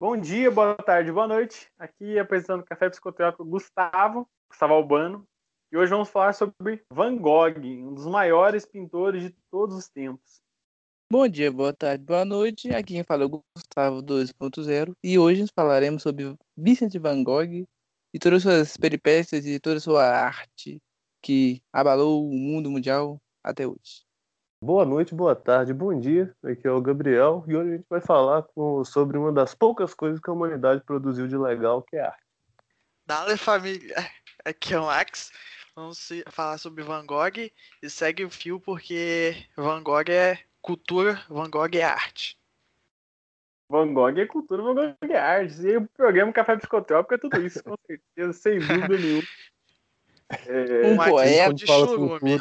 Bom dia, boa tarde, boa noite. Aqui apresentando o Café Psicoteórico Gustavo, Gustavo Albano. E hoje vamos falar sobre Van Gogh, um dos maiores pintores de todos os tempos. Bom dia, boa tarde, boa noite. Aqui quem fala é o Gustavo 2.0 e hoje falaremos sobre Vincent Van Gogh e todas as suas peripécias e toda a sua arte que abalou o mundo mundial até hoje. Boa noite, boa tarde, bom dia. Aqui é o Gabriel e hoje a gente vai falar com, sobre uma das poucas coisas que a humanidade produziu de legal, que é a arte. Dale família, aqui é o Max. Vamos falar sobre Van Gogh e segue o fio porque Van Gogh é cultura, Van Gogh é arte. Van Gogh é cultura, Van Gogh é arte. E o programa Café Psicotrópico é tudo isso, com certeza, sem dúvida nenhuma. É, um poeta de churume.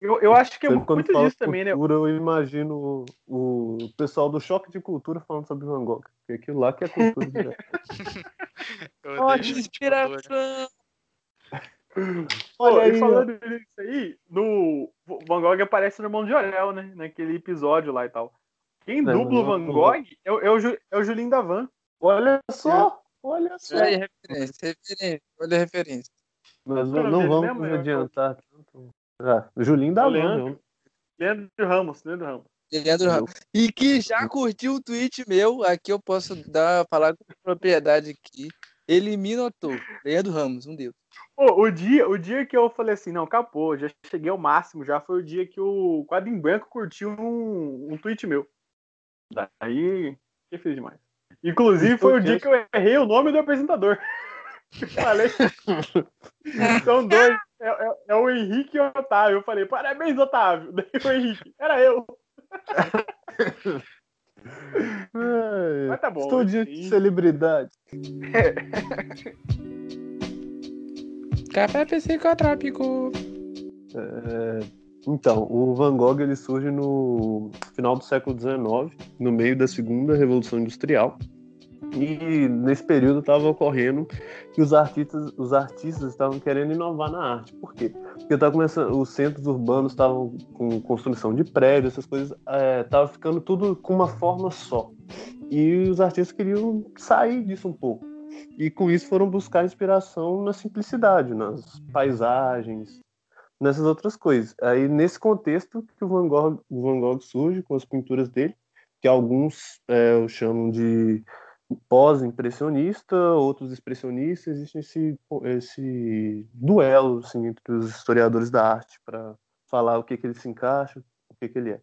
Eu, eu acho que é Sempre muito disso também, né? Eu imagino o, o, pessoal do Choque de Cultura falando sobre Van Gogh. Porque aquilo lá que é cultura. Olha, inspiração! Olha aí, falando nisso aí, no Van Gogh aparece no irmão de Orel, né? Naquele episódio lá e tal. Quem não, dubla o Van Gogh é, é, o, é o Julinho Davan. Olha só! Olha só! Olha a referência, referência, olha a referência. Mas não, não vamos mesmo, adiantar tanto. Ah, Julinho da Leandro, Leandro Ramos, Leandro Ramos. Leandro Ramos. E que já curtiu o tweet meu, aqui eu posso dar, falar com propriedade aqui. Elimina o ator. Leandro Ramos, um deus. Pô, o dia, o dia que eu falei assim, não, acabou, já cheguei ao máximo, já foi o dia que o Quadro em Branco curtiu um, um tweet meu. Daí, que fez demais. Inclusive, foi o dia que eu errei o nome do apresentador. Falei. São dois. É, é, é, o Henrique e o Otávio. Eu falei, parabéns, Otávio. Daí o Henrique. Era eu. Mas tá bom. Estou de celebridade. Café psicotrópico. É, então, o Van Gogh ele surge no final do século XIX, no meio da segunda revolução industrial. E nesse período estava ocorrendo que os artistas, os artistas estavam querendo inovar na arte. Por quê? Porque tava começando, os centros urbanos estavam com construção de prédios, essas coisas, estava é, ficando tudo com uma forma só. E os artistas queriam sair disso um pouco. E com isso foram buscar inspiração na simplicidade, nas paisagens, nessas outras coisas. Aí nesse contexto que o Van Gogh, o Van Gogh surge com as pinturas dele, que alguns é, chamam de pós-impressionista, outros expressionistas, existe esse, esse duelo assim, entre os historiadores da arte para falar o que, que ele se encaixa, o que, que ele é.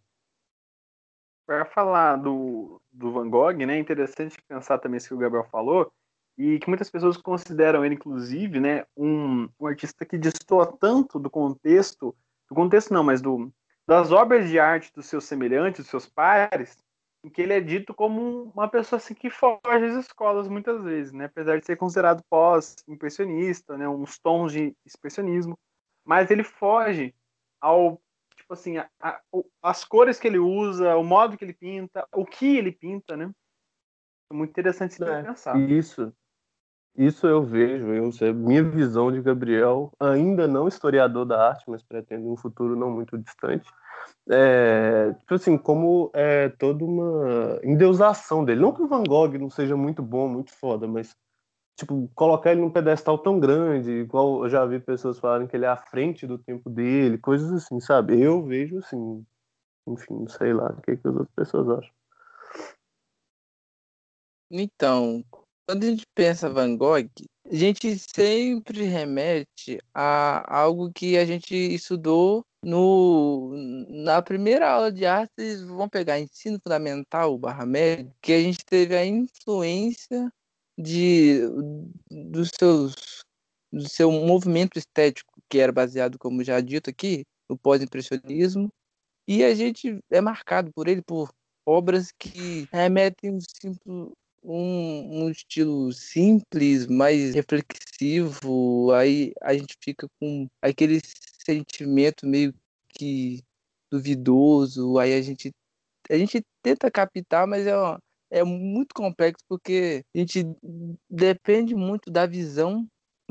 Para falar do, do Van Gogh, né, é interessante pensar também isso que o Gabriel falou, e que muitas pessoas consideram ele, inclusive, né, um, um artista que destoa tanto do contexto, do contexto não, mas do, das obras de arte dos seus semelhantes, dos seus pares, em que ele é dito como uma pessoa assim que foge às escolas muitas vezes, né? Apesar de ser considerado pós-impressionista, né? Uns tons de expressionismo, mas ele foge ao tipo assim, a, a, as cores que ele usa, o modo que ele pinta, o que ele pinta, né? É muito interessante se é, pensar. Isso, isso eu vejo, eu minha visão de Gabriel, ainda não historiador da arte, mas pretendo um futuro não muito distante é, tipo assim, como é toda uma endeusação dele. Não que o Van Gogh não seja muito bom, muito foda, mas tipo, colocar ele num pedestal tão grande, igual eu já vi pessoas falarem que ele é à frente do tempo dele, coisas assim, sabe? Eu vejo assim, enfim, sei lá o que, que as outras pessoas acham. Então, quando a gente pensa Van Gogh, a gente sempre remete a algo que a gente estudou no, na primeira aula de artes, vão pegar ensino fundamental barra médio, que a gente teve a influência de, dos seus, do seu movimento estético, que era baseado, como já dito aqui, no pós-impressionismo, e a gente é marcado por ele, por obras que remetem um, simples, um, um estilo simples, mais reflexivo, aí a gente fica com aquele sentimento meio que duvidoso, aí a gente a gente tenta captar, mas é, é muito complexo porque a gente depende muito da visão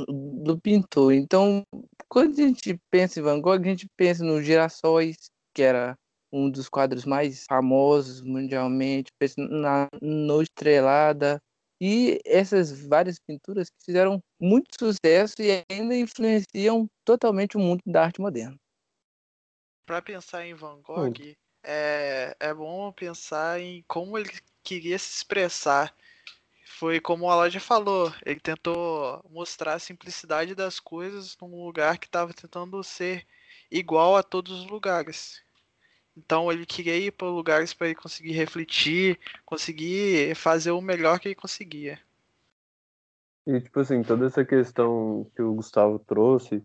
do pintor. Então, quando a gente pensa em Van Gogh, a gente pensa no Girassóis, que era um dos quadros mais famosos mundialmente, na No Estrelada, e essas várias pinturas que fizeram muito sucesso e ainda influenciam totalmente o mundo da arte moderna. Para pensar em Van Gogh, hum. é, é bom pensar em como ele queria se expressar. Foi como a loja falou, ele tentou mostrar a simplicidade das coisas num lugar que estava tentando ser igual a todos os lugares. Então ele queria ir para lugares para ele conseguir refletir, conseguir fazer o melhor que ele conseguia. E tipo assim, toda essa questão que o Gustavo trouxe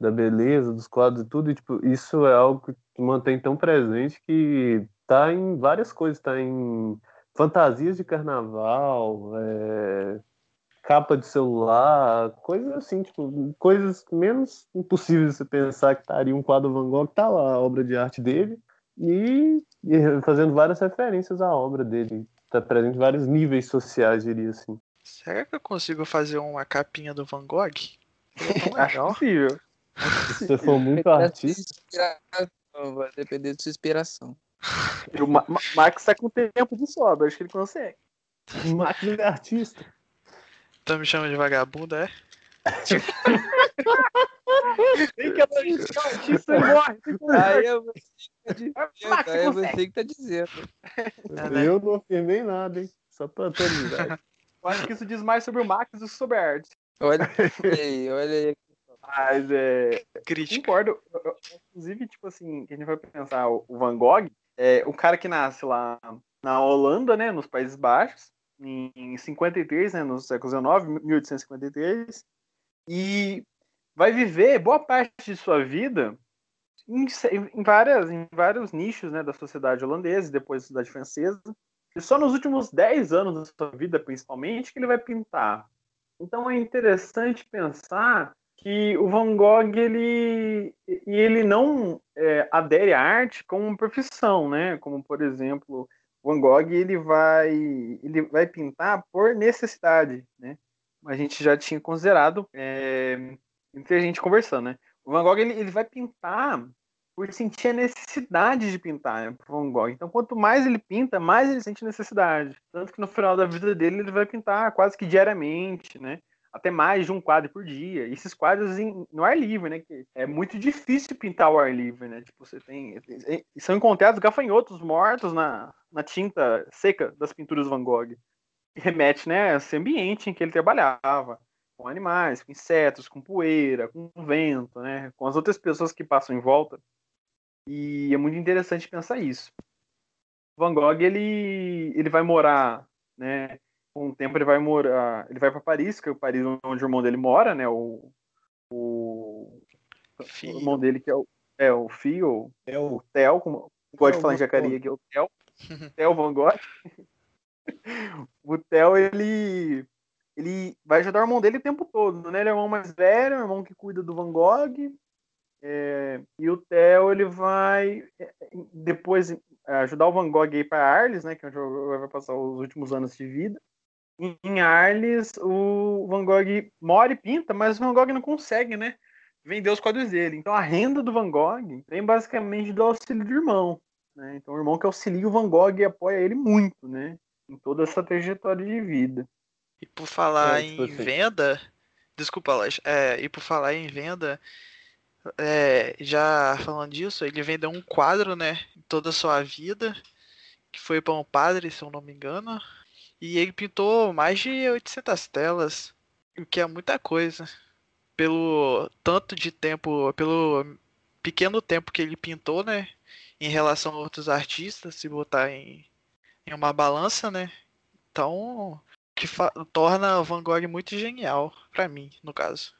da beleza dos quadros e tudo, e, tipo, isso é algo que mantém tão presente que tá em várias coisas, tá em fantasias de carnaval, é, capa de celular, coisas assim, tipo, coisas menos impossíveis de você pensar que estaria um quadro Van Gogh, tá lá a obra de arte dele, e, e fazendo várias referências à obra dele. Está presente em vários níveis sociais, diria assim. Será que eu consigo fazer uma capinha do Van Gogh? Acho possível. Se você for muito artista. Vai depender da sua inspiração. O Ma Max tá com tempo de sobra, acho que ele consegue. O Max é artista. Tá me chamando de vagabundo, é? Tem que elogiar o artista e morre. Aí eu é você que tá dizendo. Né? Eu não afirmei nada, hein? Só pra atualizar. Eu acho que isso diz mais sobre o Max do que sobre a arte. Olha aí, olha aí. Mas é. Crítica. Concordo. Inclusive, tipo assim, a gente vai pensar, o Van Gogh é o cara que nasce lá na Holanda, né? Nos Países Baixos, em 53, né? No século XIX, 1853. E vai viver boa parte de sua vida em, em, várias, em vários nichos né, da sociedade holandesa e depois da sociedade francesa. E só nos últimos 10 anos da sua vida, principalmente, que ele vai pintar. Então é interessante pensar que o Van Gogh ele, ele não é, adere à arte como profissão, né? Como por exemplo, Van Gogh ele vai ele vai pintar por necessidade, né? A gente já tinha considerado é, entre a gente conversando, né? O Van Gogh ele, ele vai pintar por sentir a necessidade de pintar, né, Van Gogh. Então, quanto mais ele pinta, mais ele sente necessidade. Tanto que no final da vida dele ele vai pintar quase que diariamente, né? Até mais de um quadro por dia. E esses quadros em, no ar livre, né? Que é muito difícil pintar o ar livre, né? Tipo, você tem. São encontrados gafanhotos mortos na, na tinta seca das pinturas Van Gogh. Remete, né, a esse ambiente em que ele trabalhava com animais, com insetos, com poeira, com vento, né, com as outras pessoas que passam em volta. E é muito interessante pensar isso. Van Gogh ele ele vai morar, né? Com o tempo ele vai morar, ele vai para Paris, que é o Paris onde o irmão dele mora, né? O o, o irmão dele que é o é o Fio, é o Theo, como pode falar em Jacaria que é o Theo, Theo Van Gogh. o Theo ele ele vai ajudar o irmão dele o tempo todo, né? Ele é o irmão mais velho, o irmão que cuida do Van Gogh. É, e o Theo ele vai é, depois é, ajudar o Van Gogh aí para Arles, né? Que é onde vai passar os últimos anos de vida. Em Arles, o Van Gogh mora e pinta, mas o Van Gogh não consegue, né? Vender os quadros dele. Então a renda do Van Gogh vem basicamente do auxílio do irmão. Né? Então o irmão que auxilia o Van Gogh e apoia ele muito, né? Em toda essa trajetória de vida. E por falar é, tipo em assim. venda, desculpa, Lash, é, e por falar em venda, é, já falando disso, ele vendeu um quadro, né, toda a sua vida, que foi para um padre, se eu não me engano, e ele pintou mais de 800 telas, o que é muita coisa. Pelo tanto de tempo, pelo pequeno tempo que ele pintou, né, em relação a outros artistas, se botar em, em uma balança, né, então que torna Van Gogh muito genial, para mim, no caso.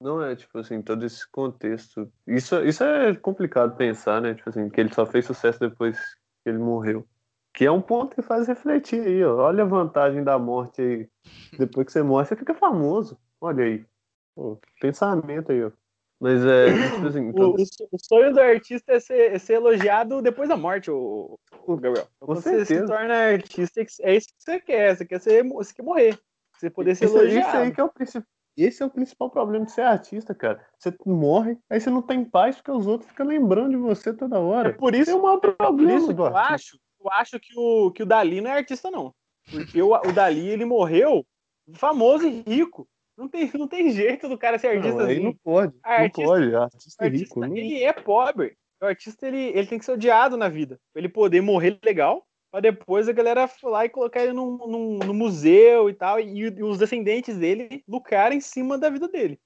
Não é, tipo assim, todo esse contexto. Isso, isso é complicado pensar, né? Tipo assim, que ele só fez sucesso depois que ele morreu. Que é um ponto que faz refletir aí, ó. Olha a vantagem da morte aí. Depois que você morre, você fica famoso. Olha aí. Pô, pensamento aí, ó. Mas é. Tipo assim, todo... o, o, sonho do artista é ser, é ser elogiado depois da morte, o, o Gabriel. Com você certeza. se torna artista, é isso que você quer. Você quer, ser, você quer morrer. Você poder ser elogiado. Isso aí que é o principal. Esse é o principal problema de ser artista, cara. Você morre, aí você não tem paz porque os outros ficam lembrando de você toda hora. É por isso, é um problema, é por isso que eu acho, eu acho que o, que o Dali não é artista, não. Porque o, o Dali, ele morreu famoso e rico. Não tem, não tem jeito do cara ser artista não, assim. Não pode, artista, não pode. Artista, artista rico. Não... Ele é pobre. O artista, ele, ele tem que ser odiado na vida. Pra ele poder morrer legal, pra depois a galera lá e colocar ele num, num, num museu e tal, e, e, os descendentes dele lucrarem em cima da vida dele.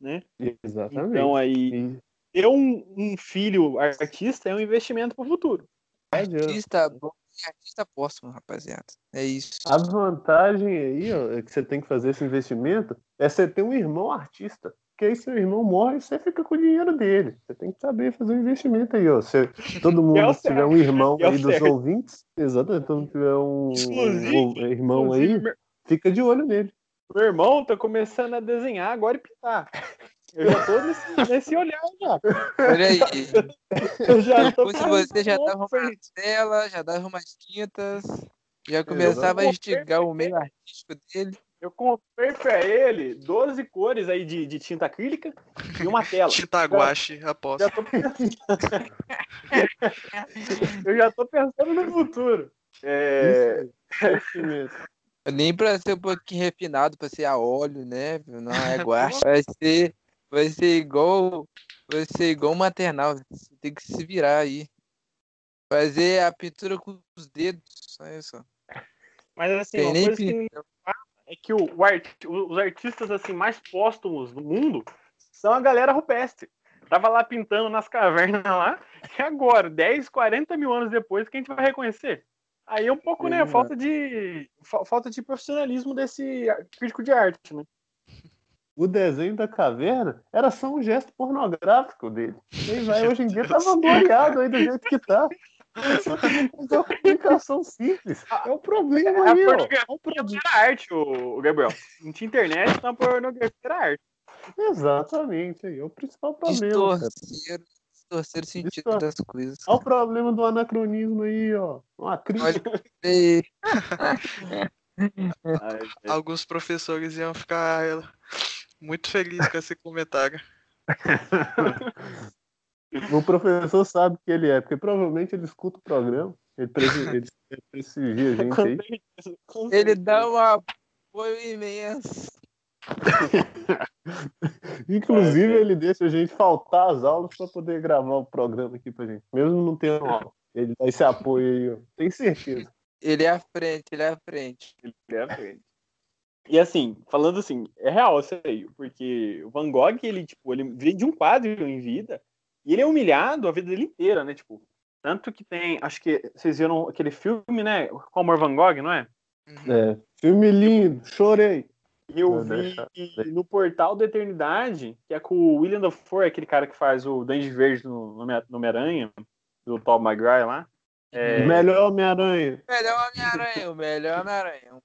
Né? Exatamente. Então aí, ter um, um filho artista é um investimento pro futuro. Artista bom artista póstumo, rapaziada. É isso. A vantagem aí, ó, é que você tem que fazer esse investimento é você ter um irmão artista. Porque aí seu irmão morre e você fica com o dinheiro dele. Você tem que saber fazer um investimento aí, ó. Se todo mundo é tiver um irmão é aí dos certo. ouvintes, exatamente, todo mundo tiver um, um irmão aí, fica de olho nele. Meu irmão tá começando a desenhar agora e pintar. Eu já tô nesse, nesse olhar já. Olha aí. Eu já tô Se você já dava uma tela, já dava umas tintas, já começava a instigar o meio artístico dele. Eu comprei pra ele 12 cores aí de, de tinta acrílica e uma tela. Tinta guache, aposto. Já tô pensando... Eu já tô pensando no futuro. É... Isso mesmo. Nem pra ser um pouquinho refinado, pra ser a óleo, né? Não é guache. Vai ser Vai ser igual. Vai ser igual maternal. Você tem que se virar aí. Fazer a pintura com os dedos. Só isso. Mas assim, tem uma coisa que é que o, o art, os artistas assim mais póstumos do mundo são a galera rupestre. Tava lá pintando nas cavernas lá, e agora, 10, 40 mil anos depois, que a gente vai reconhecer? Aí é um pouco, né, falta de falta de profissionalismo desse crítico de arte, né? O desenho da caverna era só um gesto pornográfico dele. E vai, hoje em dia tá vangloriado aí do jeito que tá. Só que não uma comunicação simples. É o problema é aí, ó. É um problema. Era arte, o Gabriel. Não tinha internet, então a pornografia era arte. Exatamente, aí é o principal problema. Distorcer, distorcer o sentido Distor... das coisas. Olha o problema do anacronismo aí, ó. Uma crítica. Alguns professores iam ficar muito feliz com esse comentário. o professor sabe que ele é, porque provavelmente ele escuta o programa. Ele, ele, ele prestigia a gente aí. Ele dá um apoio imenso. Inclusive, é, ele deixa a gente faltar as aulas para poder gravar o programa aqui pra gente. Mesmo não tendo aula. Ele dá esse apoio aí, ó. Tenho certeza. Ele é à frente, ele é à frente. Ele é à frente. E assim, falando assim, é real isso aí, porque o Van Gogh, ele, tipo, ele veio de um quadro em vida e ele é humilhado a vida dele inteira, né? Tipo, tanto que tem, acho que vocês viram aquele filme, né? Com Amor Van Gogh, não é? Uhum. É, filme lindo, chorei. E eu vi no Portal da Eternidade, que é com o William Dafoe, aquele cara que faz o Dandy Verde no, no Homem-Aranha, do Paul Maguire lá. É... Melhor Homem-Aranha. Melhor Homem-Aranha, o melhor Homem-Aranha.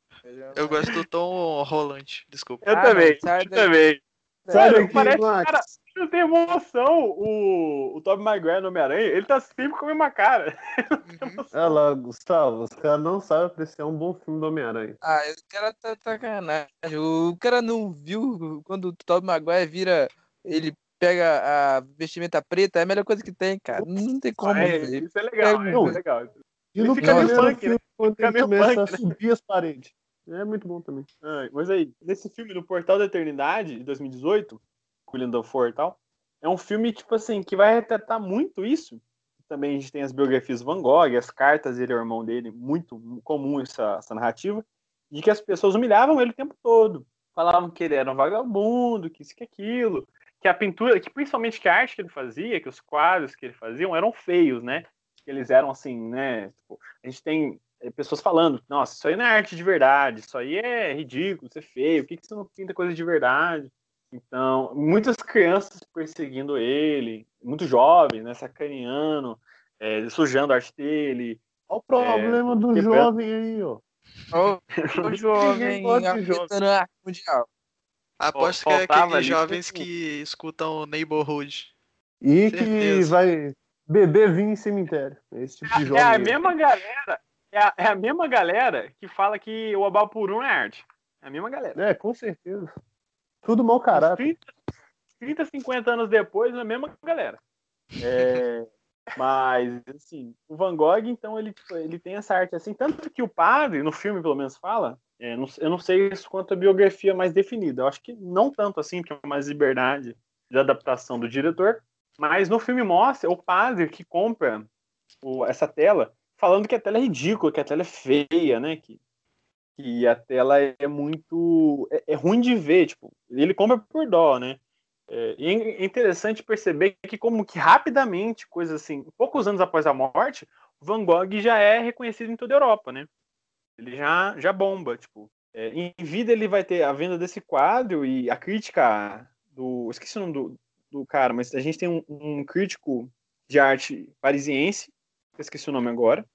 Eu gosto do Tom Rolante, desculpa. Eu Ah, também, não, eu também. Sério, parece Max. cara, não tem emoção. O, o Tobey Maguire no Homem-Aranha, ele tá sempre com a mesma cara. Uhum. Olha lá, Gustavo, os caras não sabem apreciar um bom filme do Homem-Aranha. Ah, o cara tá sacanagem. O cara não viu quando o Tobey Maguire vira. Ele pega a vestimenta preta, é a melhor coisa que tem, cara. Não tem como. É, isso é legal, É, isso é legal. E no fica meio primeiro punk, né? filme, quando Fica ele começa punk, a né? subir as paredes. É muito bom também. Mas aí, nesse filme, no Portal da Eternidade, de 2018, com o William Dafoe e tal, é um filme, tipo assim, que vai retratar muito isso. Também a gente tem as biografias do Van Gogh, as cartas dele ao irmão dele, muito comum essa, essa narrativa, de que as pessoas humilhavam ele o tempo todo. Falavam que ele era um vagabundo, que isso que aquilo, que a pintura, que principalmente que a arte que ele fazia, que os quadros que ele fazia eram feios, né? Que eles eram assim, né? Tipo, a gente tem pessoas falando, nossa, isso aí não é arte de verdade, isso aí é ridículo, isso é feio, por que, que você não pinta coisa de verdade? Então, muitas crianças perseguindo ele, muito jovens, né, sacaneando, é, sujando a arte dele. Olha o problema do quebrando- jovem aí, ó. Ô, ô jovem, afetando a arte mundial. Aposto que é aqueles jovens que escutam Neighborhood. E que Certeza. vai beber vinho em cemitério. Esse tipo de É jovem. a aí. mesma galera, é a, é a mesma galera que fala que o Abapurum é arte. É a mesma galera. É, com certeza. Tudo mau caráter. 30, 30, 50 anos depois, é a mesma galera. É, Mas, assim, o Van Gogh, então, ele, ele tem essa arte assim, tanto que o padre, no filme pelo menos, fala, é, não, eu não sei isso quanto a biografia mais definida, eu acho que não tanto assim, porque é mais liberdade de adaptação do diretor, mas no filme mostra o padre que compra o, essa tela, falando que a tela é ridícula, que a tela é feia, né, que, que a tela é muito, é, é ruim de ver, tipo, ele compra por dó, né, é, é interessante perceber que, como que rapidamente, coisas assim, poucos anos após a morte, Van Gogh já é reconhecido em toda a Europa, né? Ele já, já bomba, tipo. É, em vida ele vai ter a venda desse quadro e a crítica do. Esqueci o nome do, do cara, mas a gente tem um, um crítico de arte parisiense, esqueci o nome agora,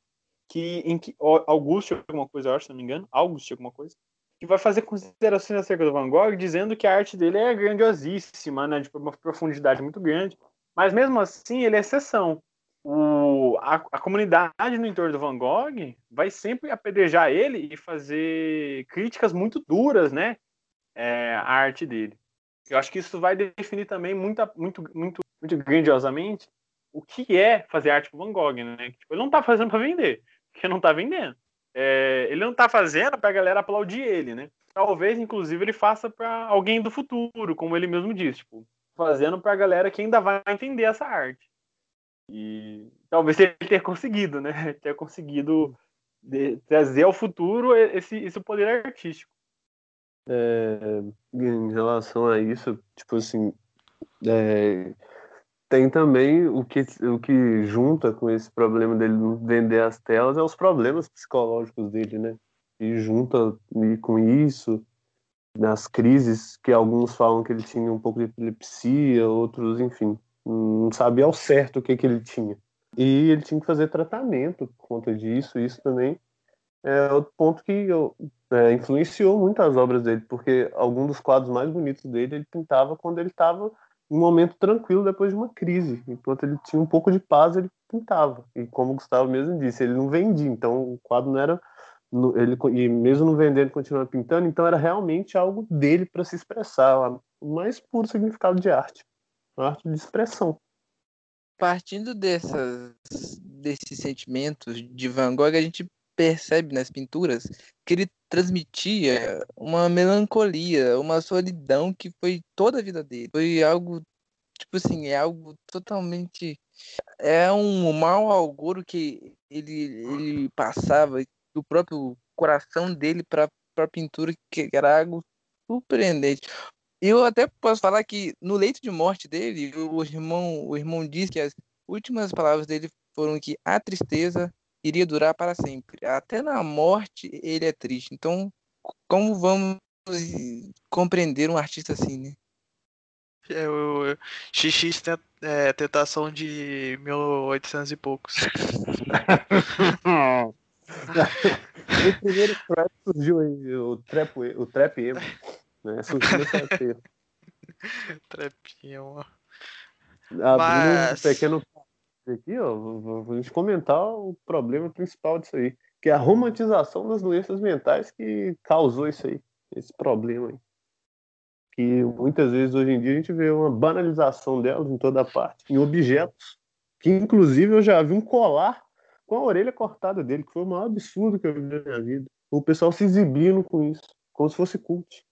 que em que Augusto alguma coisa, acho, se não me engano, Augusto alguma coisa, que vai fazer considerações acerca do Van Gogh, dizendo que a arte dele é grandiosíssima, né, de uma profundidade muito grande, mas mesmo assim ele é exceção. O, a, a, comunidade no entorno do Van Gogh vai sempre apedrejar ele e fazer críticas muito duras, né, é, à arte dele. Eu acho que isso vai definir também muito, muito, muito, muito grandiosamente o que é fazer arte com Van Gogh, né? Tipo, ele não está fazendo para vender, porque não está vendendo é, ele não tá fazendo pra galera aplaudir ele, né? Talvez, inclusive, ele faça para alguém do futuro, como ele mesmo disse, tipo, fazendo pra galera que ainda vai entender essa arte. E talvez ele tenha conseguido, né? Ter conseguido de, trazer ao futuro esse, esse poder artístico. É, em relação a isso, tipo assim, é, tem também o que, o que junta com esse problema dele vender as telas é os problemas psicológicos dele, né? E junta e com isso nas crises que alguns falam que ele tinha um pouco de epilepsia, outros, enfim, não sabia ao certo o que, que ele tinha. E ele tinha que fazer tratamento por conta disso. Isso também é outro ponto que eu, é, influenciou muito as obras dele, porque alguns dos quadros mais bonitos dele ele pintava quando ele estava um momento tranquilo depois de uma crise. Enquanto ele tinha um pouco de paz, ele pintava. E como o Gustavo mesmo disse, ele não vendia, então o quadro não era. Ele, e mesmo não vendendo, continuava pintando, então era realmente algo dele para se expressar, o mais puro significado de arte arte de expressão. Partindo dessas, desses sentimentos de Van Gogh, a gente percebe nas pinturas que ele transmitia uma melancolia, uma solidão que foi toda a vida dele. Foi algo, tipo assim, é algo totalmente. É um mau auguro que ele, ele passava do próprio coração dele para a pintura, que era algo surpreendente. Eu até posso falar que no leito de morte dele, o irmão, o irmão disse que as últimas palavras dele foram que a tristeza iria durar para sempre. Até na morte ele é triste. Então, como vamos compreender um artista assim, né? É o XX é, tentação de 1800 e poucos. o primeiro trap surgiu aí, o trap, o trap emo, né? Surgiu nessa Trap emo. Mas... um pequeno aqui, ó, vamos comentar o problema principal disso aí, que é a romantização das doenças mentais que causou isso aí, esse problema aí. Que muitas vezes hoje em dia a gente vê uma banalização delas em toda parte, em objetos, que inclusive eu já vi um colar com a orelha cortada dele, que foi o maior absurdo que eu vi na minha vida. O pessoal se exibindo com isso, como se fosse cult.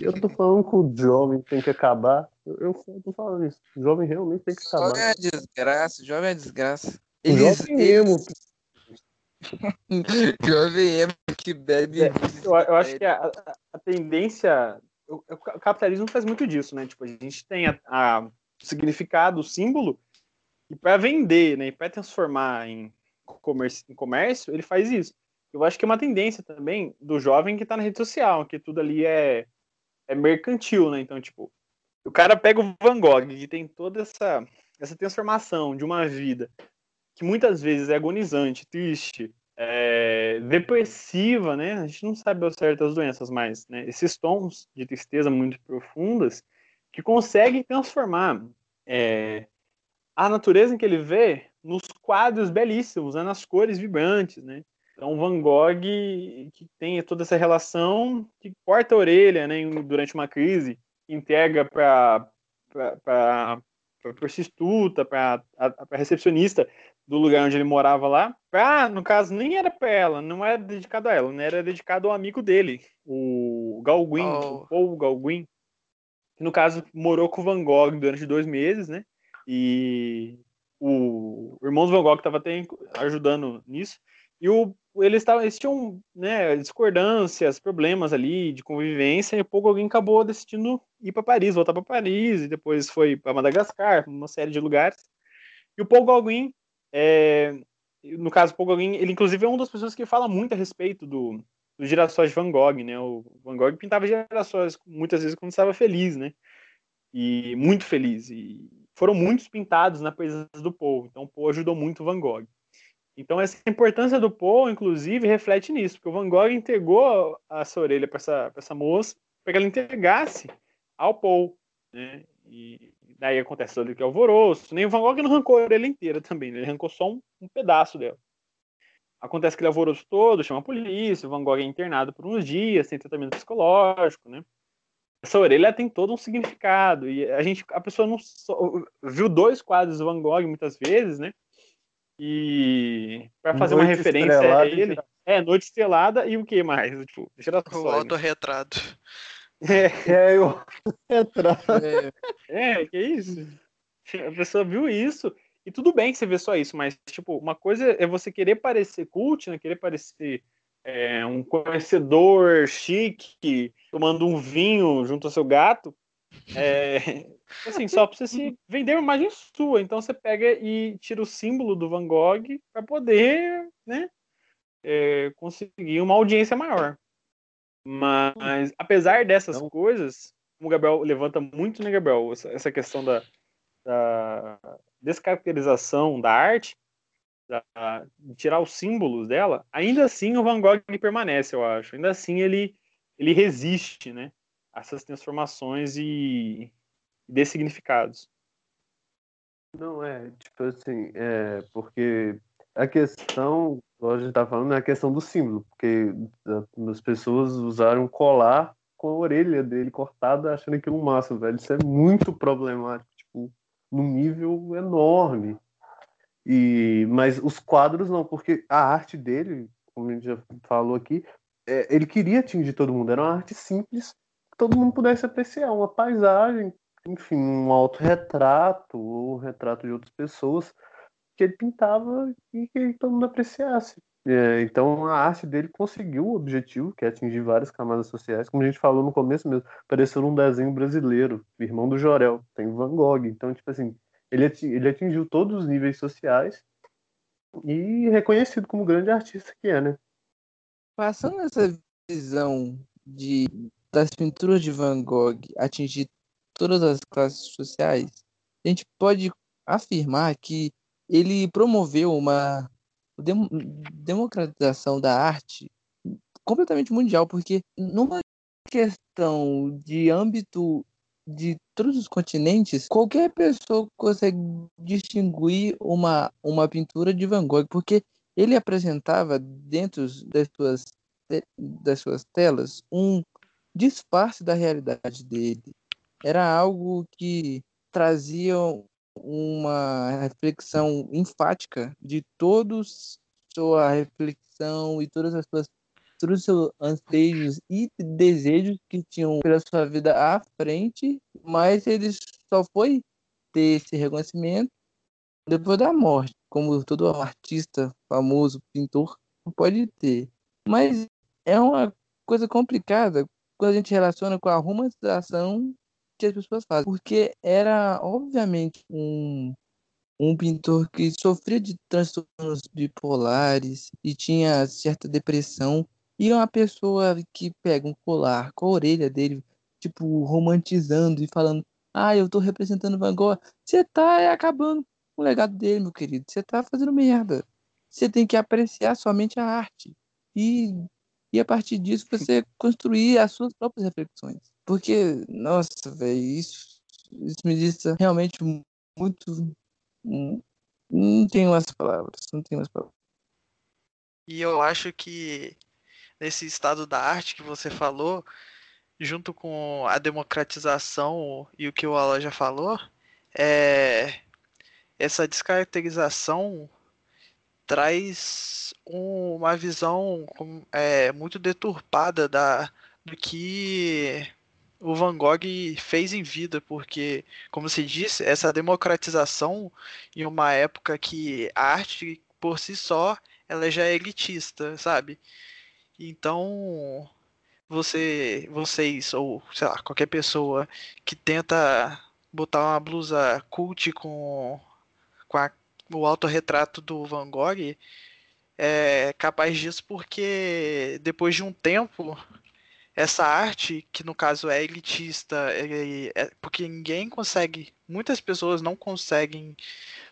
Eu tô falando que o jovem tem que acabar. Eu, tô falando isso. O jovem realmente tem que acabar. Jovem é desgraça, jovem é desgraça. Eles, jovem emo. jovem emo que bebe. É, eu, eu, acho que a, a, tendência. O, o, capitalismo faz muito disso, né? Tipo, a gente tem a, a o significado, o símbolo, e para vender, né? E para transformar em comércio, em comércio, ele faz isso. Eu acho que é uma tendência também do jovem que está na rede social, que tudo ali é é mercantil, né? Então, tipo, o cara pega o Van Gogh, que tem toda essa, essa transformação de uma vida que muitas vezes é agonizante, triste, é, depressiva, né? A gente não sabe ao certo as doenças, mas né, esses tons de tristeza muito profundas que conseguem transformar é, a natureza em que ele vê nos quadros belíssimos, né, nas cores vibrantes, né? Então, Van Gogh, que tem toda essa relação, que corta a orelha né, durante uma crise, entrega para pra prostituta, pra, a, pra recepcionista do lugar onde ele morava lá. Ah, no caso, nem era pra ela, não era dedicado a ela, não era dedicado ao amigo dele, o Galguin, oh. o Paul Galguin, que no caso morou com o Van Gogh durante dois meses, né? E o, o irmão do Van Gogh estava até ajudando nisso. E o, eles, tavam, eles tinham né, discordâncias, problemas ali de convivência, e pouco alguém acabou decidindo ir para Paris, voltar para Paris, e depois foi para Madagascar, uma série de lugares. E o Paul Gauguin, é, no caso, Paul Gauguin, ele inclusive é uma das pessoas que fala muito a respeito do, dos girassóis de Van Gogh, né? O Van Gogh pintava girassóis muitas vezes quando estava feliz, né? E muito feliz. E foram muitos pintados na poesia do Paul. Então o Paul ajudou muito o Van Gogh. Então, essa importância do Paul, inclusive, reflete nisso, porque o Van Gogh entregou a sua orelha para essa, essa moça para que ela entregasse ao Paul. Né? E daí acontece todo aquele alvoroço. Nem o Van Gogh não arrancou a orelha inteira também, né? ele arrancou só um, um pedaço dela. Acontece aquele alvoroço todo, chama a polícia, o Van Gogh é internado por uns dias, tem tratamento psicológico, né? Essa orelha tem todo um significado. E a gente, a pessoa não só, viu dois quadros do Van Gogh muitas vezes, né? E para fazer noite uma referência a ele. É, Noite Estrelada e o que mais? Tipo, deixa eu O autorretrato. É, é o retrato. É, é, que isso? A pessoa viu isso. E tudo bem que você vê só isso, mas, tipo, uma coisa é você querer parecer cult, né? Querer parecer é, um conhecedor chique, tomando um vinho junto ao seu gato. É, assim, só para você se vender uma imagem sua. Então você pega e tira o símbolo do Van Gogh para poder, né, é, conseguir uma audiência maior. Mas apesar dessas então, coisas, o Gabriel levanta muito, né, Gabriel, essa questão da, da descaracterização da arte, da, de tirar os símbolos dela, ainda assim o Van Gogh permanece, eu acho. Ainda assim ele, ele resiste, né? Essas transformações e, e significados. Não, é, tipo assim, é, porque a questão, a gente tá falando, é a questão do símbolo, porque as pessoas usaram colar com a orelha dele cortada, achando aquilo massa, velho. Isso é muito problemático, tipo, num nível enorme. E, mas os quadros não, porque a arte dele, como a gente já falou aqui, é, ele queria atingir todo mundo. Era uma arte simples, todo mundo pudesse apreciar uma paisagem, enfim, um autorretrato ou um retrato de outras pessoas que ele pintava e que todo mundo apreciasse. É, então a arte dele conseguiu o objetivo, que é atingir várias camadas sociais, como a gente falou no começo mesmo, pareceu um desenho brasileiro, irmão do Jorel, tem Van Gogh, então tipo assim, ele, ele atingiu todos os níveis sociais e reconhecido como grande artista que é, né? Passando essa visão de das pinturas de Van Gogh atingir todas as classes sociais, a gente pode afirmar que ele promoveu uma dem democratização da arte completamente mundial, porque numa questão de âmbito de todos os continentes, qualquer pessoa consegue distinguir uma, uma pintura de Van Gogh, porque ele apresentava dentro das suas, das suas telas um disfarce da realidade dele. Era algo que trazia uma reflexão enfática de todos sua reflexão e todas as suas todos os seus anseios e desejos que tinham pela sua vida à frente, mas ele só foi ter esse reconhecimento depois da morte, como todo artista famoso, pintor, pode ter. Mas é uma coisa complicada, quando a gente relaciona com a romantização que as pessoas fazem. Porque era, obviamente, um, um pintor que sofria de transtornos bipolares e tinha certa depressão. E uma pessoa que pega um colar com a orelha dele, tipo, romantizando e falando: Ah, eu tô representando Van Gogh. Você tá acabando com o legado dele, meu querido. Você tá fazendo merda. Você tem que apreciar somente a arte. E e a partir disso você construir as suas próprias reflexões. Porque, nossa, velho, isso, isso me diz realmente muito. Não tenho as palavras, não tenho as palavras. E eu acho que nesse estado da arte que você falou, junto com a democratização e o que o Alan já falou, é, essa descaracterização traz um, uma visão é, muito deturpada da, do que o Van Gogh fez em vida, porque, como se disse, essa democratização em uma época que a arte por si só ela já é elitista, sabe? Então, você, vocês ou sei lá, qualquer pessoa que tenta botar uma blusa cult com, com a, o autorretrato do Van Gogh é capaz disso porque depois de um tempo essa arte, que no caso é elitista, é, porque ninguém consegue, muitas pessoas não conseguem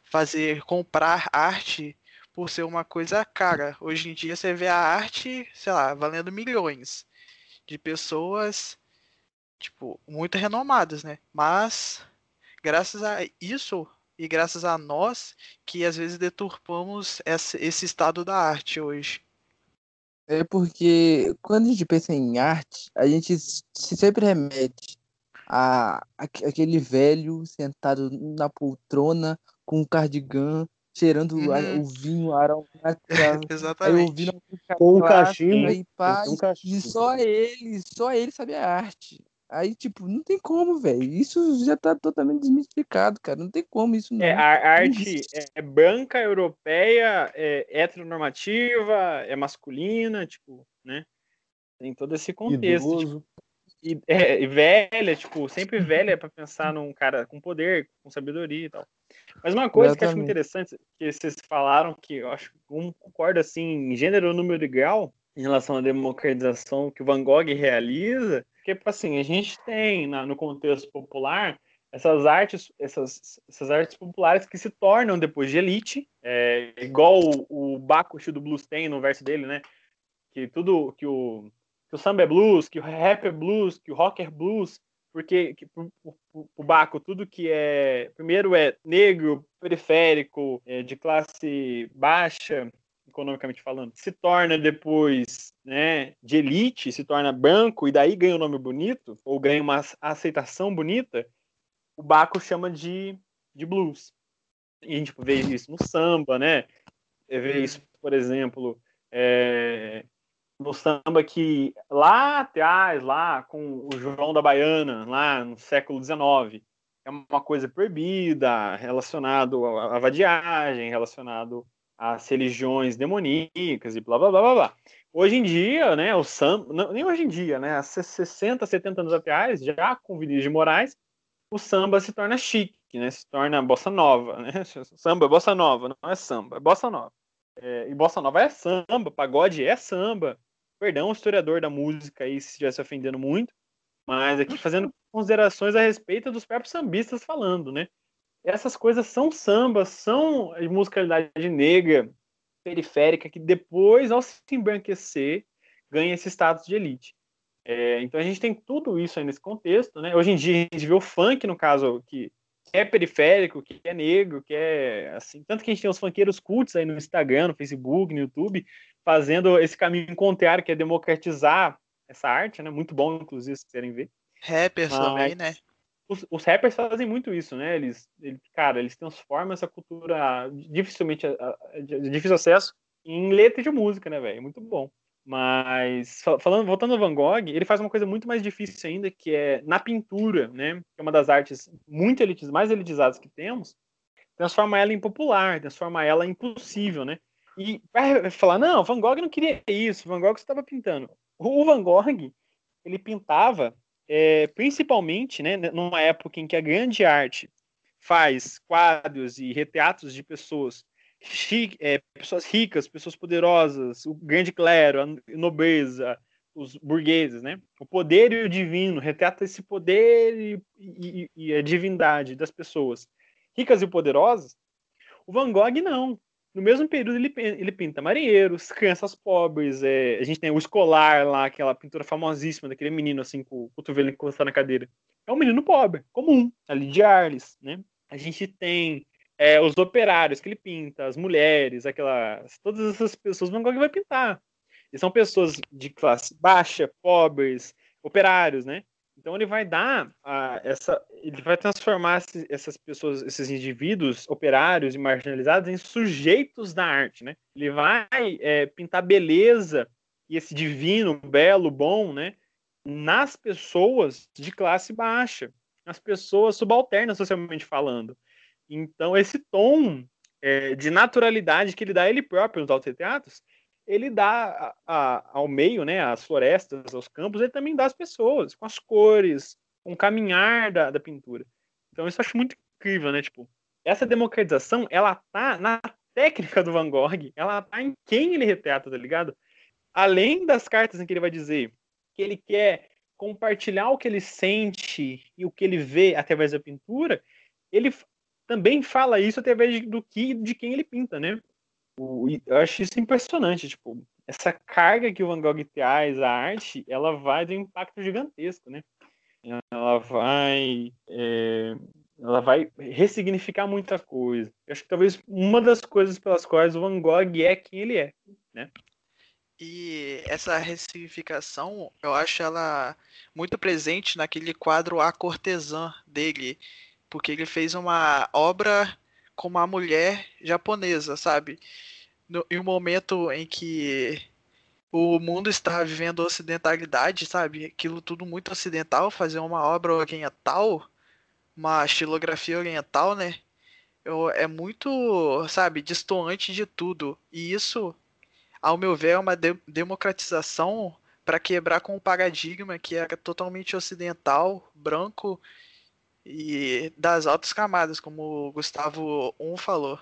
fazer, comprar arte por ser uma coisa cara. Hoje em dia você vê a arte, sei lá, valendo milhões de pessoas, tipo, muito renomadas, né? Mas, graças a isso e graças a nós, que às vezes deturpamos esse, estado da arte hoje. É porque quando a gente pensa em arte, a gente se sempre remete a, aquele velho sentado na poltrona com um cardigan, cheirando uhum. o vinho aromático. Exatamente. Aí ouvindo um cachimbo. Aí, pá, um cachimbo. E só ele, só ele sabe a arte. Aí, tipo, não tem como, velho. Isso já tá totalmente desmistificado, cara. Não tem como isso não. É, a arte é branca, europeia, é heteronormativa, é masculina, tipo, né? Tem todo esse contexto. Tipo, e, é, e velha, tipo, sempre velha para pensar num cara com poder, com sabedoria e tal. Mas uma coisa Exatamente. que eu acho muito interessante, que vocês falaram, que eu acho que um concorda assim, em gênero, número e grau, em relação à democratização que o Van Gogh realiza, porque, tipo assim, a gente tem na, no contexto popular essas artes, essas, essas artes populares que se tornam depois de elite, é, igual o, o Bakushi do blues tem no verso dele, né? Que tudo que o, que o samba é blues, que o rap é blues, que o rock é blues, porque que, o Baco tudo que é primeiro é negro, periférico, é, de classe baixa, economicamente falando, se torna depois né, de elite, se torna branco e daí ganha um nome bonito, ou ganha uma aceitação bonita, o Baco chama de, de blues. E a gente vê isso no samba, né? Vê isso, por exemplo, é, no samba que lá atrás, lá com o João da Baiana, lá no século XIX, é uma coisa proibida, relacionado à vadiagem, relacionado as religiões demoníacas e blá blá blá blá blá. Hoje em dia, né, o samba, não, nem hoje em dia, né, há 60, 70 anos atrás, já com Vinícius de Moraes, o samba se torna chique, né, se torna bossa nova, né, samba é bossa nova, não é samba, é bossa nova. É, e bossa nova é samba, pagode é samba. Perdão, historiador da música aí se estivesse ofendendo muito, mas aqui fazendo considerações a respeito dos próprios sambistas falando, né? Essas coisas são sambas, são musicalidade negra, periférica, que depois, ao se embranquecer, ganha esse status de elite. É, então a gente tem tudo isso aí nesse contexto, né? Hoje em dia a gente vê o funk, no caso, que é periférico, que é negro, que é assim. Tanto que a gente tem os funkeiros cultos aí no Instagram, no Facebook, no YouTube, fazendo esse caminho contrário, que é democratizar essa arte, né? Muito bom, inclusive, se querem ver. Rappers Mas, também, né? Os, os, rappers fazem muito isso, né? Eles, cara, eles transformam essa cultura dificilmente de difícil acesso em letra de música, né, velho? Muito bom. Mas falando, voltando ao Van Gogh, ele faz uma coisa muito mais difícil ainda, que é na pintura, né? Que é uma das artes muito elitis, mais elitizadas que temos, transforma ela em popular, transforma ela em possível, né? E vai falar, não, Van Gogh não queria isso, Van Gogh estava pintando. O Van Gogh, ele pintava é, principalmente né, numa época em que a grande arte faz quadros e retratos de pessoas, é, pessoas ricas, pessoas poderosas, o grande clero, a nobreza, os burgueses, né? O poder e o divino retrata esse poder e, e, e a divindade das pessoas ricas e poderosas. O Van Gogh não. No mesmo período, ele, ele pinta marinheiros, crianças pobres. É, a gente tem o escolar lá, aquela pintura famosíssima daquele menino assim com o cotovelo encostado na cadeira. É um menino pobre, comum, ali de Arles, né? A gente tem é, os operários que ele pinta, as mulheres, aquelas, todas essas pessoas Van Gogh vai pintar. E são pessoas de classe baixa, pobres, operários, né? Então ele vai dar a, essa, ele vai transformar essas pessoas, esses indivíduos operários e marginalizados em sujeitos da arte, né? Ele vai é, pintar beleza e esse divino, belo, bom, né? Nas pessoas de classe baixa, nas pessoas subalternas socialmente falando. Então esse tom é, de naturalidade que ele dá ele próprio nos autoteatros ele dá a, a, ao meio, né, às florestas, aos campos, ele também dá às pessoas, com as cores, com o caminhar da, da pintura. Então isso eu acho muito incrível, né, tipo, essa democratização, ela tá na técnica do Van Gogh, ela tá em quem ele retrata, tá ligado? Além das cartas em que ele vai dizer que ele quer compartilhar o que ele sente e o que ele vê através da pintura, ele também fala isso através do que de quem ele pinta, né? O, eu acho isso impressionante, tipo, essa carga que o Van Gogh traz à arte, ela vai ter um impacto gigantesco, né? Ela vai, é, ela vai ressignificar muita coisa. Eu acho que talvez uma das coisas pelas quais o Van Gogh é quem ele é, né? E essa ressignificação, eu acho ela muito presente naquele quadro A Cortesã dele, porque ele fez uma obra com uma mulher japonesa, sabe? No, em um momento em que o mundo está vivendo ocidentalidade, sabe? Aquilo tudo muito ocidental, fazer uma obra oriental, uma estilografia oriental, né? É muito, sabe, distoante de tudo. E isso, ao meu ver, é uma de democratização para quebrar com o paradigma que era totalmente ocidental, branco e das altas camadas, como o Gustavo Um falou.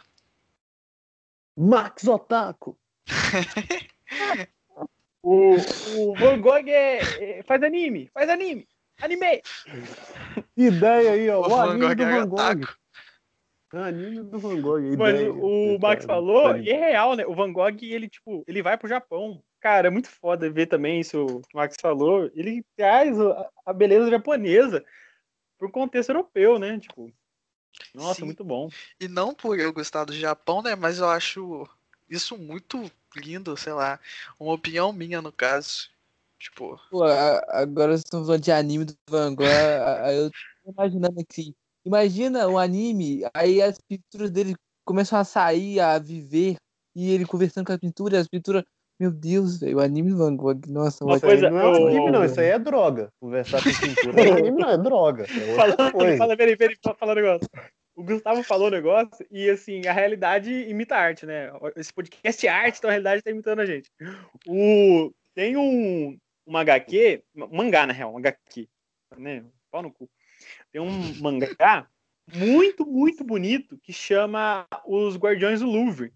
Max Otaku! o, o Van Gogh é, é, faz anime, faz anime, anime! Ideia aí, ó. O, o Van Gogh é Van Gogh. Anime do Van Gogh. Mas o Max falou, e é real, né? O Van Gogh, ele, tipo, ele vai pro Japão. Cara, é muito foda ver também isso que o Max falou. Ele traz a beleza japonesa pro contexto europeu, né? Tipo, nossa, Sim. muito bom. E não por eu gostar do Japão, né? Mas eu acho isso muito lindo, sei lá. Uma opinião minha, no caso. Tipo. Pô, agora estamos falando de anime do Van Gogh. eu tô imaginando aqui. Imagina um anime, aí as pinturas dele começam a sair, a viver, e ele conversando com a pintura, e as pinturas meu Deus, velho, o anime do Van Gogh, nossa, Uma coisa, não é um anime, não, isso aí é droga. Conversar com pintura. o anime não é droga. É falando, fala, peraí, peraí, fala um negócio. O Gustavo falou um negócio e, assim, a realidade imita a arte, né? Esse podcast é arte, então a realidade tá imitando a gente. O... Tem um, um HQ, mangá, na real, um HQ, né? Pau no cu. Tem um mangá muito, muito bonito que chama Os Guardiões do Louvre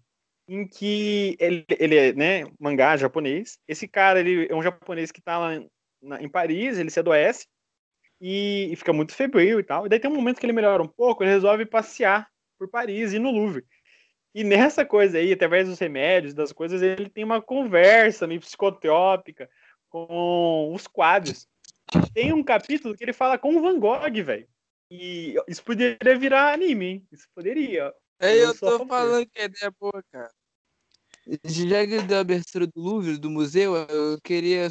em que ele, ele é né, mangá japonês. Esse cara ele é um japonês que está lá na, em Paris, ele se adoece e, e, fica muito febril e tal. E daí tem um momento que ele melhora um pouco, ele resolve passear por Paris e no Louvre. E nessa coisa aí, através dos remédios, das coisas, ele tem uma conversa meio psicotrópica com os quadros. Tem um capítulo que ele fala com o Van Gogh, velho. E isso poderia virar anime, hein? Isso poderia. Eu, eu tô falando que é boa, cara. Já que deu a abertura do Louvre, do museu, eu queria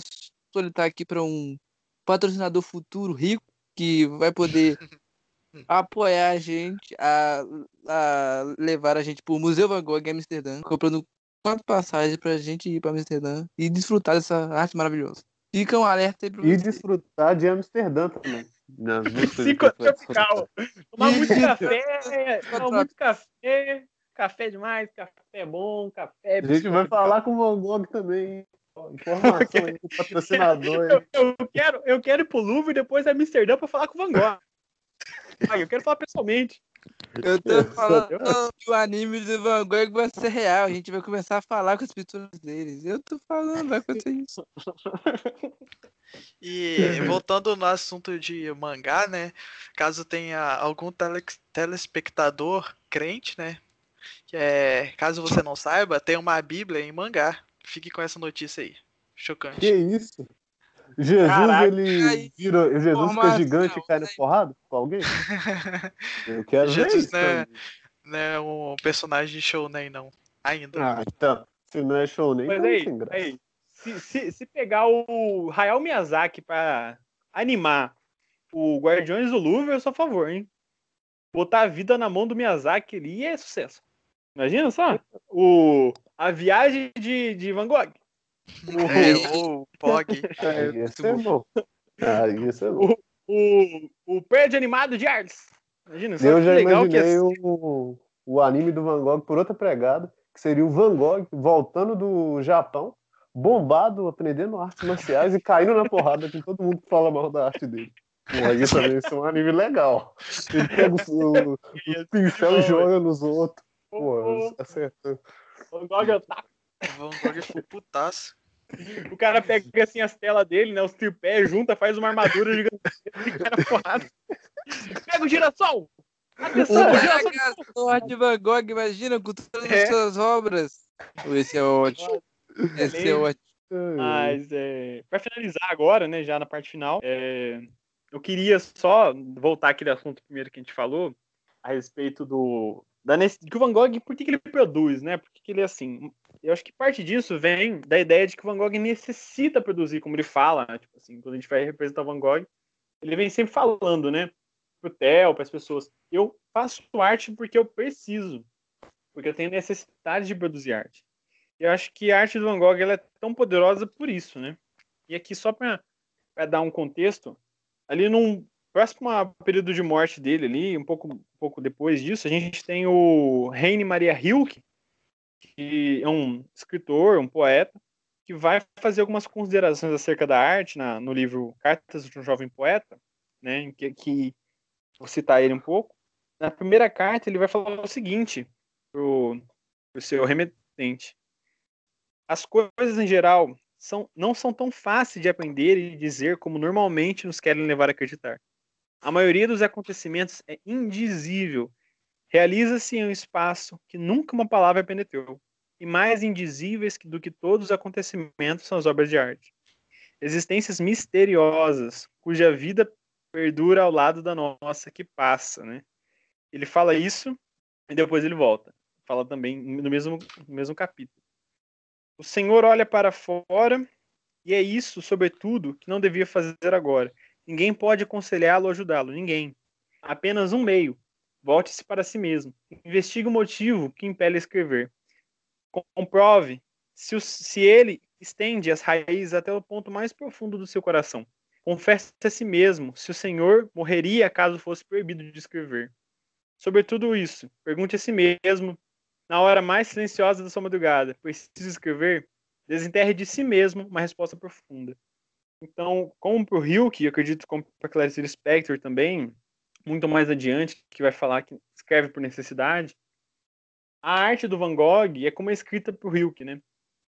solicitar aqui para um patrocinador futuro rico que vai poder apoiar a gente a, a levar a gente para o Museu Van Gogh em Amsterdã, comprando quatro passagens para a gente ir para Amsterdã e desfrutar dessa arte maravilhosa. Fica um alerta aí para E desfrutar de Amsterdã também. Não, tropical. Tomar muito café, tomar muito café, café demais, café bom, café. A gente vai falar com o Van Gogh também. Informação aí patrocinador. Eu, eu, quero, eu quero ir pro Louvre e depois a Amsterdã para falar com o Van Gogh. Ai, eu quero falar pessoalmente. Eu tô falando que o anime do Van Gogh vai ser real. A gente vai começar a falar com as pinturas deles. Eu tô falando, vai acontecer isso. E voltando no assunto de mangá, né? Caso tenha algum tele telespectador crente, né? É, caso você não saiba, tem uma Bíblia em mangá. Fique com essa notícia aí. Chocante. Que isso? Jesus, Caraca, ele vira, Jesus fica gigante e cai no porrada com alguém? Eu quero Jesus ver isso. Não é, não é um personagem de show nem não. Ainda. Ah, então. Se não é show nem, Mas aí, aí se, se, se pegar o Hayao Miyazaki pra animar o Guardiões do Louvre, eu sou a favor, hein? Botar a vida na mão do Miyazaki ali é sucesso. Imagina só. O, a viagem de, de Van Gogh. É, o Pog. É, isso é bom. Ah, isso é bom. O, o prédio animado de Arles. Imagina, só Eu já legal imaginei que é... o, o anime do Van Gogh por outra pegada, que seria o Van Gogh voltando do Japão, bombado, aprendendo artes marciais e caindo na porrada com todo mundo que fala mal da arte dele. Porra, isso também isso é um anime legal. Ele pega o, o, o pincel e joga nos outros. Pô, acertando. Van Gogh é o taco. Van Gogh foi putaço. O cara pega assim as telas dele, né? Os tripés, junta, faz uma armadura gigantesca e cai na porrada. Pega o girassol! Atenção, o girassol! De Van Gogh, imagina, com todas É. as suas obras. Esse é ótimo. Esse é ótimo. Mas é, para finalizar agora, né, já na parte final, é, eu queria só voltar aquele assunto primeiro que a gente falou a respeito do da que o Van Gogh, por que, que ele produz, né? Por que, que ele é assim? Eu acho que parte disso vem da ideia de que o Van Gogh necessita produzir, como ele fala, né? tipo assim, quando a gente vai representar o Van Gogh, ele vem sempre falando, né, pro Theo, para as pessoas, eu faço arte porque eu preciso, porque eu tenho necessidade de produzir arte. E eu acho que a arte do Van Gogh ela é tão poderosa por isso, né? E aqui, só para dar um contexto, ali num próximo período de morte dele, ali, um pouco, pouco depois disso, a gente tem o Heine Maria Hilke, que é um escritor, um poeta, que vai fazer algumas considerações acerca da arte na, no livro Cartas de um Jovem Poeta, né? Que, que vou citar ele um pouco. Na primeira carta, ele vai falar o seguinte pro, pro seu remetente as coisas em geral são, não são tão fáceis de aprender e dizer como normalmente nos querem levar a acreditar. A maioria dos acontecimentos é indizível. Realiza-se em um espaço que nunca uma palavra penetrou. E mais indizíveis do que todos os acontecimentos são as obras de arte. Existências misteriosas, cuja vida perdura ao lado da nossa, que passa. Né? Ele fala isso e depois ele volta. Fala também no mesmo, no mesmo capítulo. O Senhor olha para fora e é isso, sobretudo, que não devia fazer agora. Ninguém pode aconselhá-lo ou ajudá-lo, ninguém. Apenas um meio. Volte-se para si mesmo. Investigue o motivo que impele a escrever. Comprove se, o- se ele estende as raízes até o ponto mais profundo do seu coração. Confesse a si mesmo se o Senhor morreria caso fosse proibido de escrever. Sobre tudo isso, pergunte a si mesmo na hora mais silenciosa da sua madrugada, preciso escrever, desenterre de si mesmo uma resposta profunda. Então, como para o Hilke, eu acredito como para Clarice Lispector também, muito mais adiante, que vai falar que escreve por necessidade, a arte do Van Gogh é como é escrita por Hilke, né?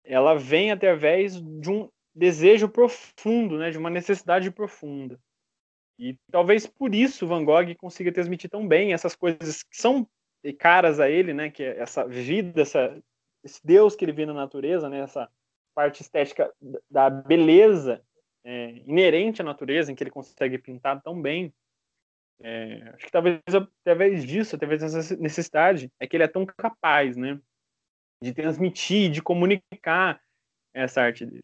Ela vem através de um desejo profundo, né? De uma necessidade profunda. E talvez por isso Van Gogh consiga transmitir tão bem essas coisas que são caras a ele, né? Que é essa vida, essa, esse Deus que ele vê na natureza, né? Essa parte estética da beleza é, inerente à natureza, em que ele consegue pintar tão bem. É, acho que talvez através disso, através dessa necessidade, é que ele é tão capaz, né? De transmitir, de comunicar essa arte dele.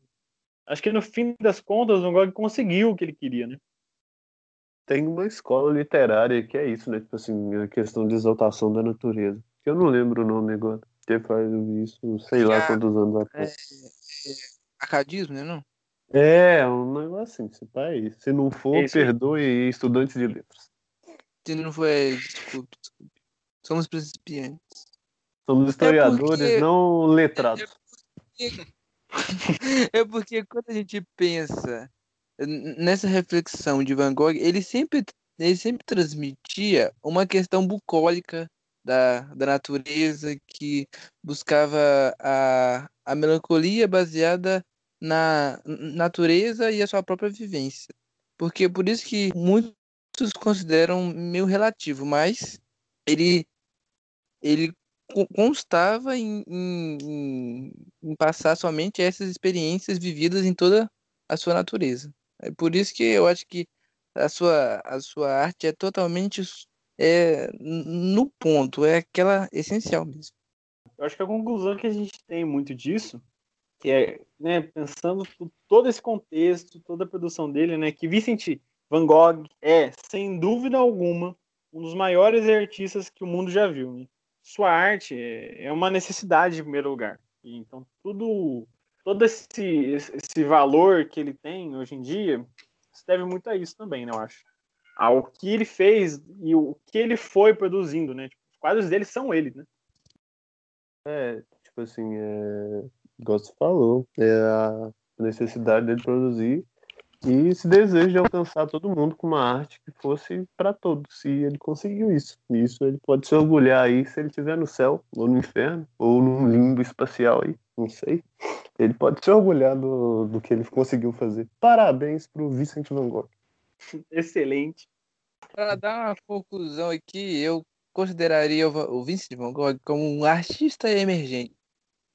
Acho que no fim das contas, o Van Gogh conseguiu o que ele queria, né? Tem uma escola literária que é isso, né? Tipo assim, a questão de exaltação da natureza. Que eu não lembro o nome agora. Que faz isso, sei lá quantos anos atrás. É, é, acadismo, né? Não? É, um negócio assim, se pai. Se não for, É isso aí. perdoe estudantes de letras. Se não foi. Desculpe, desculpe. Somos principiantes. Somos historiadores, porque- não letrados. É porque quando a gente pensa nessa reflexão de Van Gogh, ele sempre, ele sempre transmitia uma questão bucólica da, da natureza que buscava a, a melancolia baseada na natureza e a sua própria vivência. Porque por isso que muitos consideram meio relativo, mas ele, ele co- constava em, em- em- passar somente essas experiências vividas em toda a sua natureza. É por isso que eu acho que a sua, a sua arte é totalmente é, no ponto, é aquela essencial mesmo. Eu acho que a conclusão que a gente tem muito disso, que é, né, pensando todo esse contexto, toda a produção dele, né, que Vicente Van Gogh é, sem dúvida alguma, um dos maiores artistas que o mundo já viu. Né? Sua arte é uma necessidade, em primeiro lugar. Então, tudo, todo esse, esse valor que ele tem hoje em dia se deve muito a isso também, né, eu acho. Ao que ele fez e o que ele foi produzindo, né? Tipo, os quadros dele são ele, né? É, tipo assim, é, você falou, é a necessidade dele produzir e esse desejo de alcançar todo mundo com uma arte que fosse para todos. E ele conseguiu isso. E isso ele pode se orgulhar aí se ele estiver no céu, ou no inferno, ou num limbo espacial aí, não sei. Ele pode se orgulhar do, do que ele conseguiu fazer. Parabéns pro Vincent Van Gogh. Excelente. Para dar uma conclusão aqui, eu consideraria o Vincent Van Gogh como um artista emergente.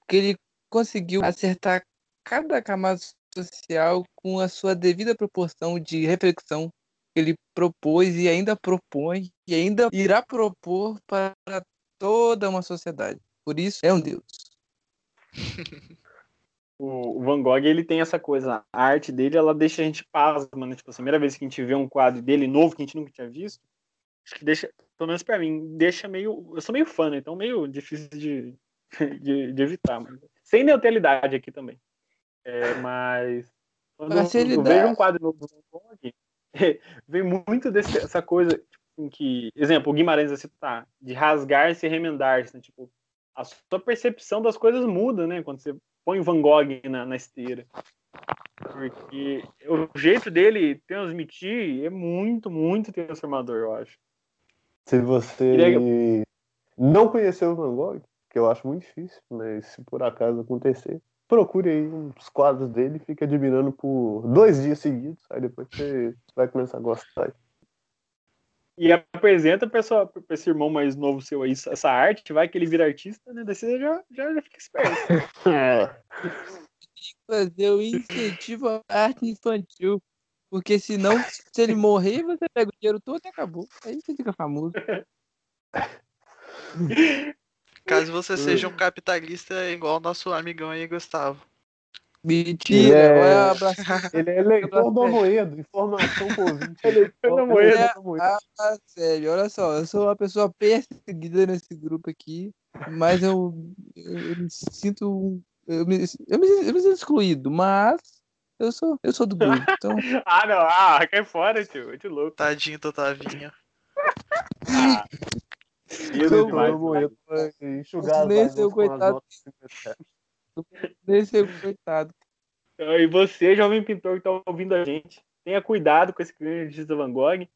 Porque ele conseguiu acertar cada camada social com a sua devida proporção de reflexão que ele propôs e ainda propõe e ainda irá propor para toda uma sociedade. Por isso, é um Deus. o Van Gogh ele tem essa coisa, a arte dele ela deixa a gente pasma, né? Tipo, a primeira vez que a gente vê um quadro dele novo que a gente nunca tinha visto, acho que deixa, pelo menos para mim, deixa meio, eu sou meio fã, né? então meio difícil de, de, de evitar, mas sem neutralidade aqui também. É, mas quando eu, vejo um quadro novo do Van Gogh, vem muito dessa coisa tipo, em que, exemplo, o Guimarães vai citar, de rasgar-se e remendar-se, né? tipo, a sua percepção das coisas muda, né? Quando você põe o Van Gogh na, na esteira. Porque o jeito dele transmitir é muito, muito transformador, eu acho. Se você não conheceu o Van Gogh, que eu acho muito difícil, mas se por acaso acontecer, procure aí uns quadros dele e fique admirando por dois dias seguidos, aí depois você vai começar a gostar. E apresenta para esse irmão mais novo seu aí essa arte, vai que ele vira artista, né? Daí você já, já, já fica esperto. é. Fazer o incentivo à arte infantil. Porque senão, se ele morrer, você pega o dinheiro todo e acabou. Aí você fica famoso. Caso você seja um capitalista igual o nosso amigão aí, Gustavo. Mentira, é... ele é eleitor do Amoedo, informação por ouvinte. Eleitor do Amoedo. É... Ah, sério, olha só, eu sou uma pessoa perseguida nesse grupo aqui, mas eu, eu, eu me sinto. Eu me, eu, me, eu me sinto excluído, mas eu sou, eu sou do grupo. Então... ah, não, ah, cai fora, tio. Eu te louco. Tadinho, Totavinho. ah. Demais. Nem seu coitado. Nem seu coitado. E você, jovem pintor que está ouvindo a gente, tenha cuidado com esse cliente de Van Gogh.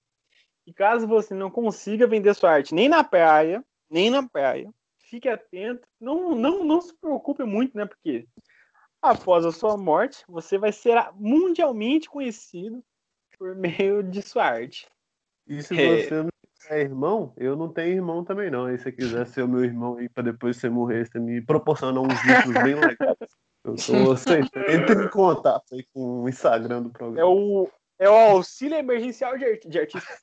E caso você não consiga vender sua arte nem na praia, nem na praia, fique atento. Não, não, não se preocupe muito, né? Porque após a sua morte, você vai ser mundialmente conhecido por meio de sua arte. E se é... você não é irmão, eu não tenho irmão também não. E se você quiser ser o meu irmão aí para depois você morrer, você me proporcionar uns vídeos bem legais. Eu sou aceitando. Entre em contato aí com o Instagram do programa. É o, é o auxílio emergencial de, art, de artista.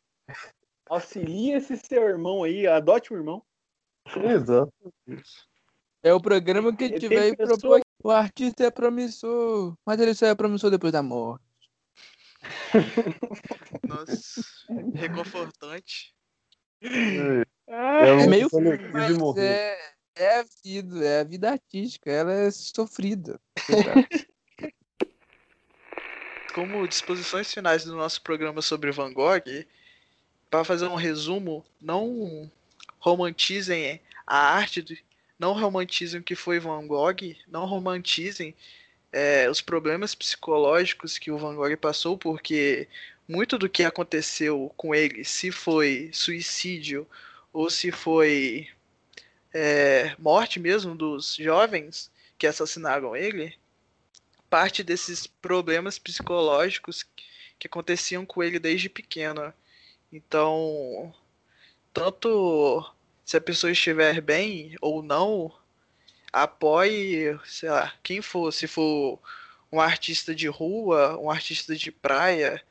Auxilia esse seu irmão aí, adote um irmão. Exato. É o programa que tiver aí pessoa... O artista é promissor, mas ele só é promissor depois da morte. Nossa, reconfortante. É, é, meio mas é, é a vida, é a vida artística, ela é sofrida. Como disposições finais do nosso programa sobre Van Gogh, para fazer um resumo, não romantizem a arte, não romantizem o que foi Van Gogh, não romantizem é, os problemas psicológicos que o Van Gogh passou, porque muito do que aconteceu com ele, se foi suicídio ou se foi é, morte mesmo dos jovens que assassinaram ele, parte desses problemas psicológicos que aconteciam com ele desde pequeno. Então, tanto se a pessoa estiver bem ou não, apoie, sei lá, quem for, se for um artista de rua, um artista de praia,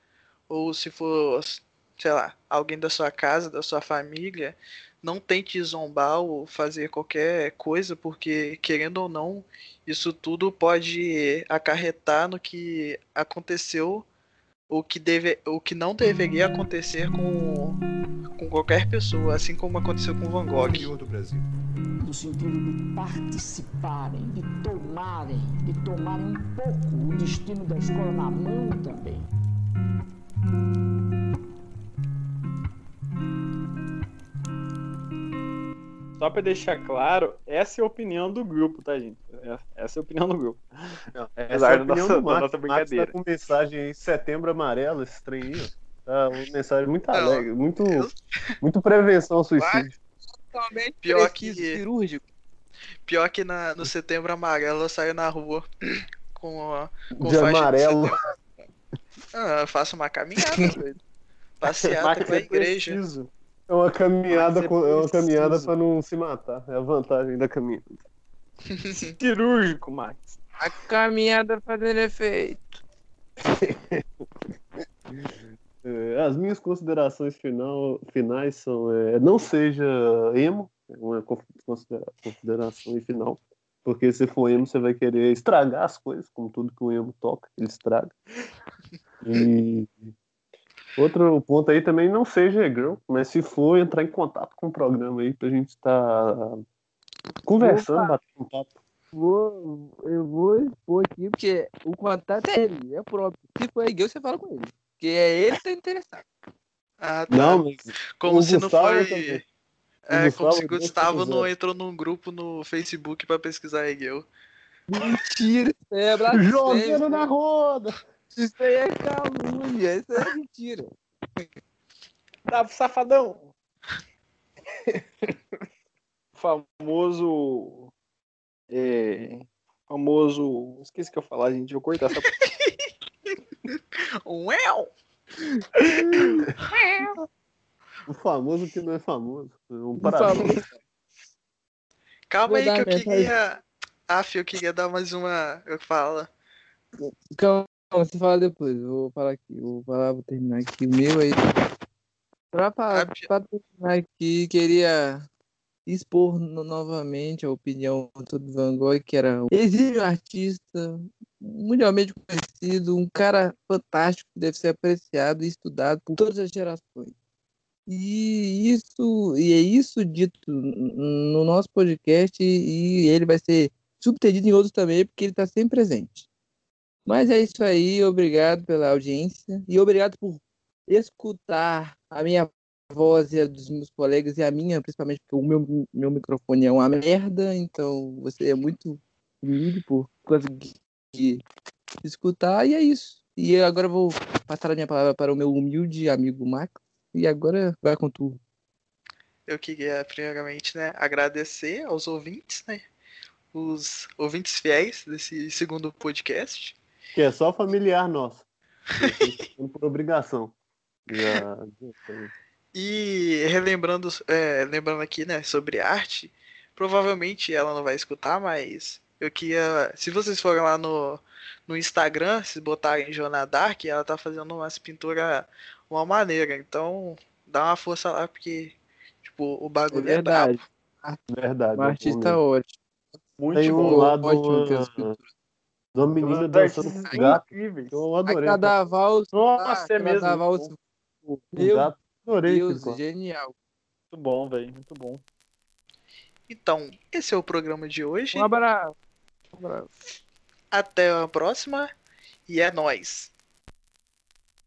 ou se for, sei lá, alguém da sua casa, da sua família, não tente zombar ou fazer qualquer coisa, porque querendo ou não, isso tudo pode acarretar no que aconteceu o que, deve, o que não deveria acontecer com, com qualquer pessoa, assim como aconteceu com Van Gogh. do Brasil. No sentido de participarem, de tomarem, de tomarem um pouco o destino da escola na mão também. Só para deixar claro, essa é a opinião do grupo, tá, gente? Essa é a opinião do grupo. Não, essa é a opinião nossa, do Max. nossa brincadeira. Max tá com mensagem aí, setembro amarelo, esse trem aí, Tá uma mensagem muito alegre, muito, muito prevenção ao suicídio. Totalmente pior que cirúrgico. Pior que na, no setembro amarelo eu saio na rua com, a, com de amarelo. Ah, eu faço uma caminhada, Passeata com a igreja. Preciso. É uma caminhada, com, é uma caminhada para não se matar. É a vantagem da caminhada. Cirúrgico, Max. A caminhada fazendo efeito. é, as minhas considerações final, finais são: é, não seja emo, é uma consideração e final. Porque se for emo, você vai querer estragar as coisas, como tudo que o emo toca, ele estraga. E Outro ponto aí também, não seja girl, mas se for entrar em contato com o programa aí pra gente estar tá conversando, Opa. batendo um papo. Vou, eu vou expor aqui, porque o contato é ele, é próprio. Se for girl, você fala com ele. Porque é ele que tá interessado. Ah, tá. Não, mas como se não foi. Também. É, como se o Gustavo não entrou num grupo no Facebook pra pesquisar Hegel. Mentira, é Jogando na roda! Isso aí é calúnia, isso é mentira. Dá safadão. famoso. É, famoso. Esqueci que eu falar, gente. Vou cortar essa. Uau! o famoso que não é famoso. Um parabéns. Calma aí que eu queria. Af, eu queria dar mais uma. Eu falo. Calma não, você fala depois. Eu vou falar aqui. Vou falar, vou terminar aqui o meu aí. Pra, pra, pra terminar aqui, queria expor no, novamente a opinião do Van Gogh, que era um exílio artista, mundialmente conhecido, um cara fantástico que deve ser apreciado e estudado por todas as gerações. E isso e é isso dito no nosso podcast e ele vai ser subtendido em outros também, porque ele está sempre presente. Mas é isso aí, obrigado pela audiência e obrigado por escutar a minha voz e a dos meus colegas e a minha, principalmente porque o meu, meu microfone é uma merda, então você é muito humilde por conseguir escutar e é isso. E agora eu vou passar a minha palavra para o meu humilde amigo Max e agora vai com tudo. Eu queria primeiramente, né, agradecer aos ouvintes, né, os ouvintes fiéis desse segundo podcast. Que é só familiar nosso. por obrigação. E relembrando, é, lembrando aqui, né, sobre arte, provavelmente ela não vai escutar, mas eu queria. Se vocês forem lá no, no Instagram, se botarem Jona Dark, ela tá fazendo umas pinturas uma maneira. Então, dá uma força lá, porque, tipo, o bagulho é, verdade. é brabo. Verdade. O artista é ótimo. Muito Tem um bom, lado ótimo de uma menina dançando com um gato. Incríveis. Eu adorei. Cada valsa. Nossa, é mesmo. Cada valsa. O, Meu gato. Adorei. Deus, genial. Muito bom, velho. Muito bom. Então, esse é o programa de hoje. Um abraço. Um abraço. Até a próxima. E é nóis.